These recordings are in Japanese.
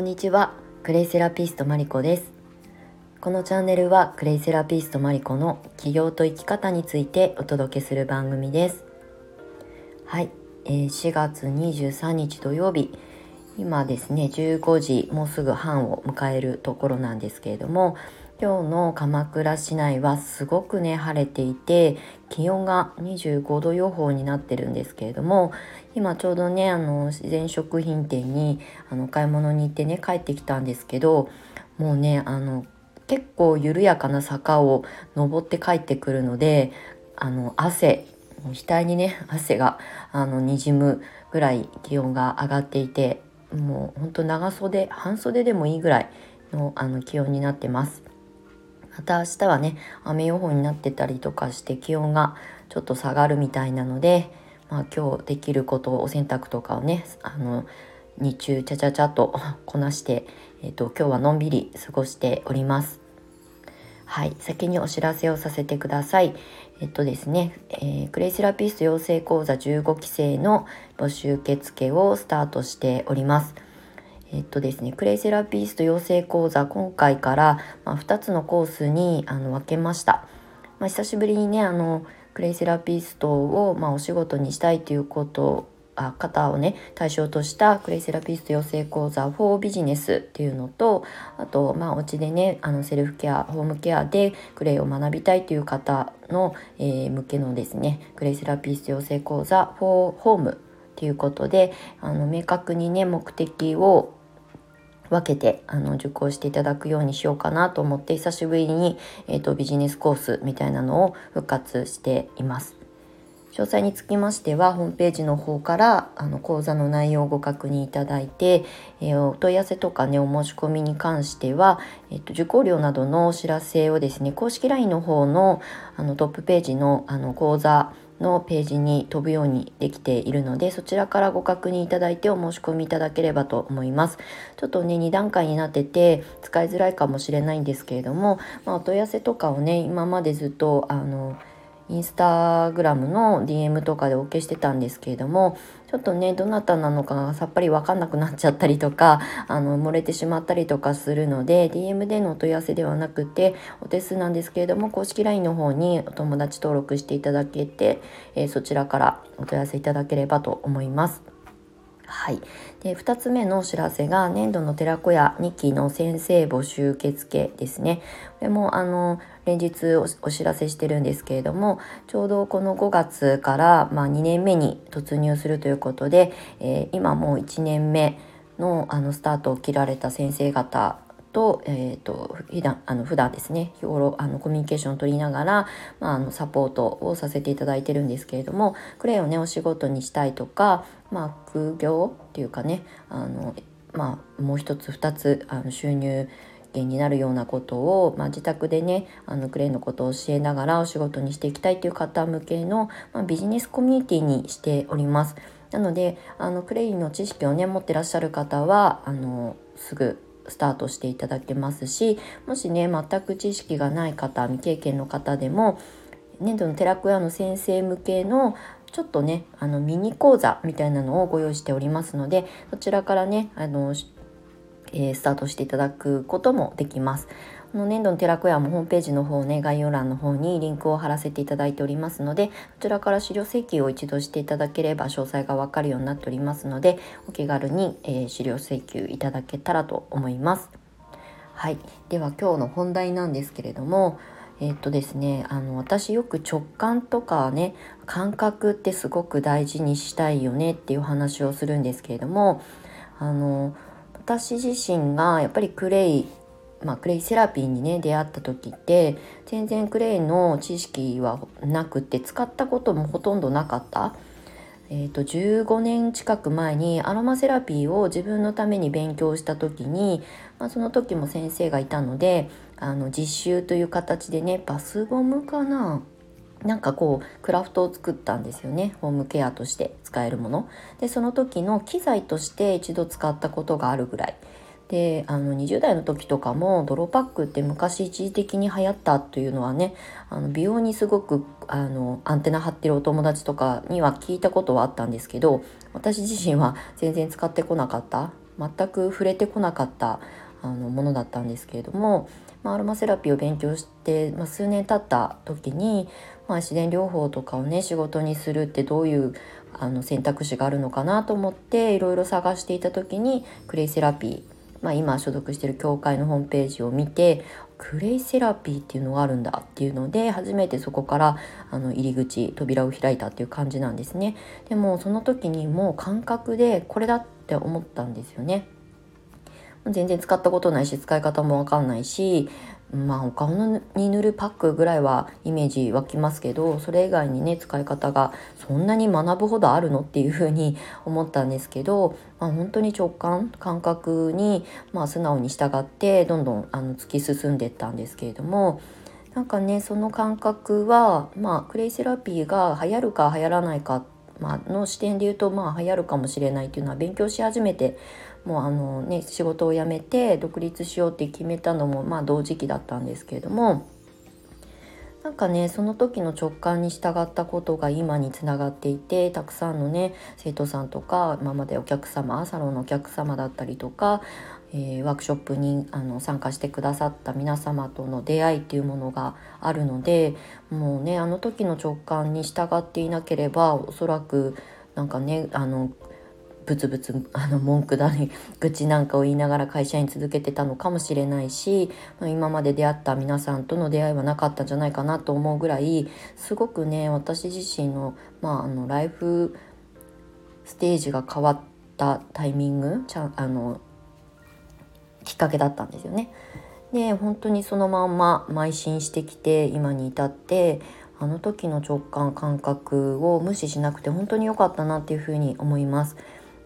こんにちはクレイセラピストマリコです。このチャンネルはクレイセラピストマリコの起業と生き方についてお届けする番組です。はい、えー、4月23日土曜日。今ですね15時もうすぐ半を迎えるところなんですけれども今日の鎌倉市内はすごくね晴れていて気温が25度予報になってるんですけれども今ちょうどねあの自然食品店にあの買い物に行ってね帰ってきたんですけどもうねあの結構緩やかな坂を登って帰ってくるのであの汗額にね汗があの滲むぐらい気温が上がっていてもうほんと長袖半袖でもいいぐらいのあの気温になってます。また明日はね雨予報になってたりとかして気温がちょっと下がるみたいなので、まあ、今日できることをお洗濯とかをねあの日中ちゃちゃちゃと こなして、えーと、今日はのんびり過ごしております。はい、先にお知らせをさせてください。えっとですね、えー、クレイセラピスト養成講座15期生の募集受付をスタートしております。えっとですね、クレイセラピスト養成講座今回から、ま、2つのコースにあの分けました。まあ、久しぶりにねあのクレイセラピストを、まあ、お仕事にしたいということあ方をね対象としたクレイセラピスト養成講座4ビジネスっていうのとあとまあお家でねあのセルフケアホームケアでクレイを学びたいという方の、えー、向けのですねクレイセラピスト養成講座4ホームっていうことであの明確にね目的を分けてあの受講していただくようにしようかなと思って久しぶりに、えーと、ビジネスコースみたいなのを復活しています。詳細につきましてはホームページの方からあの講座の内容をご確認いただいて、えー、お問い合わせとかねお申し込みに関しては、えーと、受講料などのお知らせをですね公式 LINE の方のあのトップページのあの講座のページに飛ぶようにできているのでそちらからご確認いただいてお申し込みいただければと思います。ちょっとね2段階になってて使いづらいかもしれないんですけれども、まあ、お問い合わせとかをね今までずっとあのインスタグラムの DM とかでお受けしてたんですけれどもちょっとねどなたなのかがさっぱり分かんなくなっちゃったりとかあの漏れてしまったりとかするので DM でのお問い合わせではなくてお手数なんですけれども公式 LINE の方にお友達登録していただけて、えー、そちらからお問い合わせいただければと思います。はい、で2つ目のお知らせが年度の寺子屋2期の先生募集受付ですね。これもあの連日お知らせしてるんですけれどもちょうどこの5月から、まあ、2年目に突入するということで、えー、今もう1年目のあのスタートを切られた先生方と,、えーと、普段あの普段ですね日頃あのコミュニケーションを取りながら、まあ、あのサポートをさせていただいてるんですけれどもクレイをねお仕事にしたいとか、まあ、副業っていうかねあの、まあ、もう一つ二つあの収入源になるようなことを、まあ、自宅でねあのクレイのことを教えながらお仕事にしていきたいという方向けの、まあ、ビジネスコミュニティにしております。なのであのクレイの知識をね持ってらっしゃる方はあのすぐスタートしていただけますしもしね全く知識がない方未経験の方でも年度の寺子屋の先生向けのちょっとねあのミニ講座みたいなのをご用意しておりますのでそちらからねあの、えー、スタートしていただくこともできます。この年度の寺子屋もホームページの方ね概要欄の方にリンクを貼らせていただいておりますのでこちらから資料請求を一度していただければ詳細がわかるようになっておりますのでお気軽に、えー、資料請求いただけたらと思います。はい、では今日の本題なんですけれどもえっとですねあの私よく直感とかね感覚ってすごく大事にしたいよねっていう話をするんですけれどもあの私自身がやっぱりクレイまあ、クレイセラピーにね出会った時って全然クレイの知識はなくて使ったこともほとんどなかった。えーと、15年近く前にアロマセラピーを自分のために勉強した時に、まあ、その時も先生がいたのであの実習という形でねバスボムかな？なんかこうクラフトを作ったんですよね。ホームケアとして使えるもの。でその時の機材として一度使ったことがあるぐらい。であの20代の時とかも泥パックって昔一時的に流行ったというのはねあの美容にすごくあのアンテナ張ってるお友達とかには聞いたことはあったんですけど私自身は全然使ってこなかった。全く触れてこなかったあのものだったんですけれども、まあ、アロマセラピーを勉強して、まあ、数年経った時に、まあ、自然療法とかをね仕事にするってどういうあの選択肢があるのかなと思っていろいろ探していた時にクレイセラピーまあ、今所属してる教会のホームページを見てクレイセラピーっていうのがあるんだっていうので初めてそこからあの入り口扉を開いたっていう感じなんですね。でもその時にもう感覚でこれだって思ったんですよね。全然使ったことないし使い方もわかんないしまあお顔に塗るパックぐらいはイメージ湧きますけどそれ以外にね使い方がそんなに学ぶほどあるのっていうふうに思ったんですけど、まあ、本当に直感感覚に、まあ、素直に従ってどんどんあの突き進んでいったんですけれどもなんかねその感覚は、まあ、クレイセラピーが流行るか流行らないかまあの視点で言うとまあ流行るかもしれないっていうのは勉強し始めてもうあのね仕事を辞めて独立しようって決めたのもまあ同時期だったんですけれどもなんかねその時の直感に従ったことが今につながっていてたくさんのね生徒さんとか今までお客様サロンのお客様だったりとか、えー、ワークショップにあの参加してくださった皆様との出会いっていうものがあるのでもうねあの時の直感に従っていなければおそらくなんかねあのブツブツあの文句だり愚痴なんかを言いながら会社員続けてたのかもしれないし今まで出会った皆さんとの出会いはなかったんじゃないかなと思うぐらいすごくね私自身の,、まあ、あのライフステージが変わったタイミングちゃあのきっかけだったんですよね。で本当にそのまんま邁進してきて今に至ってあの時の直感感覚を無視しなくて本当に良かったなっていうふうに思います。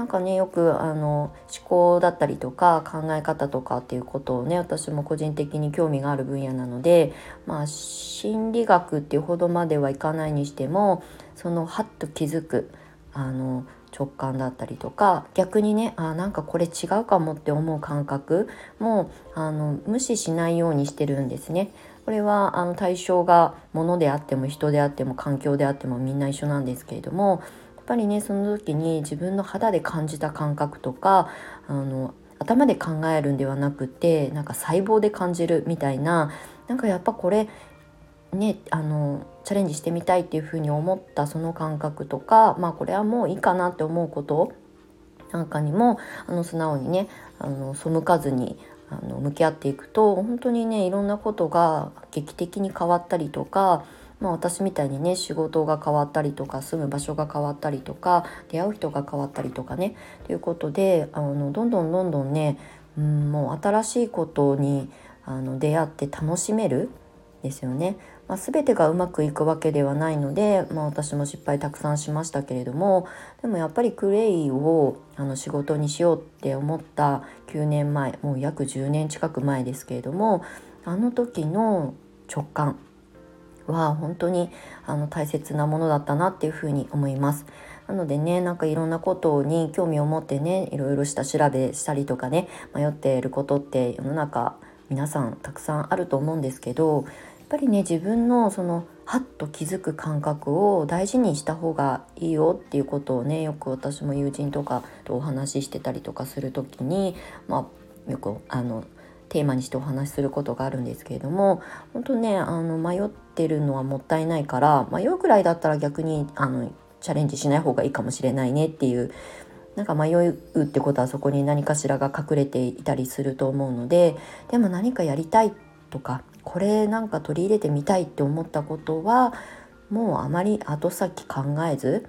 なんかねよくあの思考だったりとか考え方とかっていうことをね私も個人的に興味がある分野なのでまあ心理学っていうほどまではいかないにしてもそのハッと気づくあの直感だったりとか逆にねあなんかこれ違うかもって思う感覚もあの無視しないようにしてるんですね。これはあの対象が物であっても人であっても環境であってもみんな一緒なんですけれどもぱりねその時に自分の肌で感じた感覚とかあの頭で考えるんではなくてなんか細胞で感じるみたいななんかやっぱこれねあのチャレンジしてみたいっていうふうに思ったその感覚とかまあこれはもういいかなって思うことなんかにもあの素直にねあの背かずにあの向き合っていくと本当にねいろんなことが劇的に変わったりとかまあ、私みたいにね仕事が変わったりとか住む場所が変わったりとか出会う人が変わったりとかねということであのどんどんどんどんね、うん、もう新しいことにあの出会って楽しめるですよね。まあ、全てがうまくいくわけではないので、まあ、私も失敗たくさんしましたけれどもでもやっぱりクレイをあの仕事にしようって思った9年前もう約10年近く前ですけれどもあの時の直感は本当にあの大切なものだったなっていうふうに思います。なのでねなんかいろんなことに興味を持ってねいろいろした調べしたりとかね迷っていることって世の中皆さんたくさんあると思うんですけどやっぱりね自分のそのハッと気づく感覚を大事にした方がいいよっていうことをねよく私も友人とかとお話ししてたりとかする時にまあよくあのテーマにしてお話しすることがあるんですけれども本当ねあの迷ってるのはもったいないから迷うくらいだったら逆にあのチャレンジしない方がいいかもしれないねっていうなんか迷うってことはそこに何かしらが隠れていたりすると思うのででも何かやりたいとかこれなんか取り入れてみたいって思ったことはもうあまり後先考えず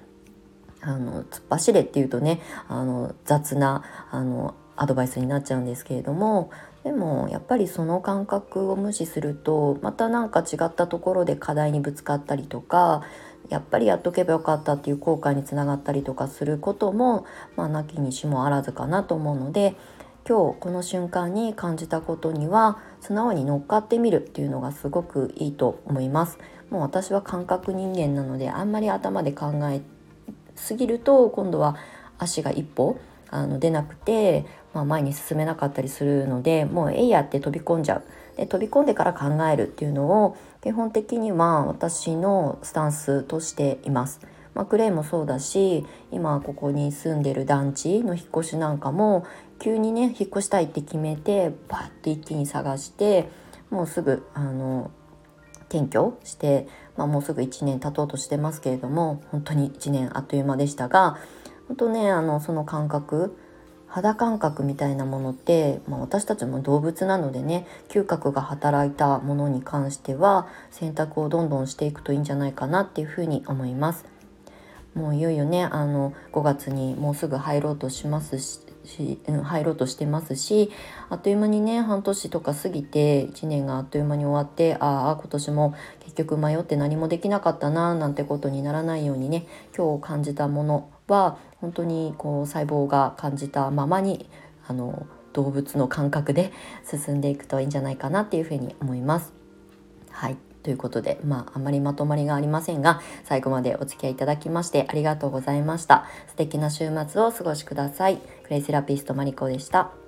あの突っ走れっていうとねあの雑なあのアドバイスになっちゃうんですけれどもでもやっぱりその感覚を無視するとまた何か違ったところで課題にぶつかったりとかやっぱりやっとけばよかったっていう後悔につながったりとかすることも、まあ、なきにしもあらずかなと思うので今日この瞬間に感じたことには素直に乗っかってみるっていうのがすごくいいと思います。もう私は感覚人間なのであんまり頭で考えすぎると今度は足が一歩あの出なくてまあ、前に進めなかったりするのでもうえいやって飛び込んじゃうで飛び込んでから考えるっていうのを基本的には私のスタンスとしています。まあ、クレイもそうだし今ここに住んでる団地の引っ越しなんかも急にね引っ越したいって決めてバッて一気に探してもうすぐあの転居して、まあ、もうすぐ1年経とうとしてますけれども本当に1年あっという間でしたが本当ねあのその感覚肌感覚みたいなものって、まあ、私たちも動物なのでね嗅覚が働いたものに関しては選択をどんどんしていくといいんじゃないかなっていうふうに思います。もういよいよねあの5月にもうすぐ入ろうとしますし入ろうとしてますしあっという間にね半年とか過ぎて1年があっという間に終わってああ今年も結局迷って何もできなかったななんてことにならないようにね今日感じたものは本当にこう細胞が感じたままにあの動物の感覚で進んでいくといいんじゃないかなっていうふうに思います。はいということで、まあ、あまりまとまりがありませんが、最後までお付き合いいただきましてありがとうございました。素敵な週末をお過ごしください。クレイセラピストマリコでした。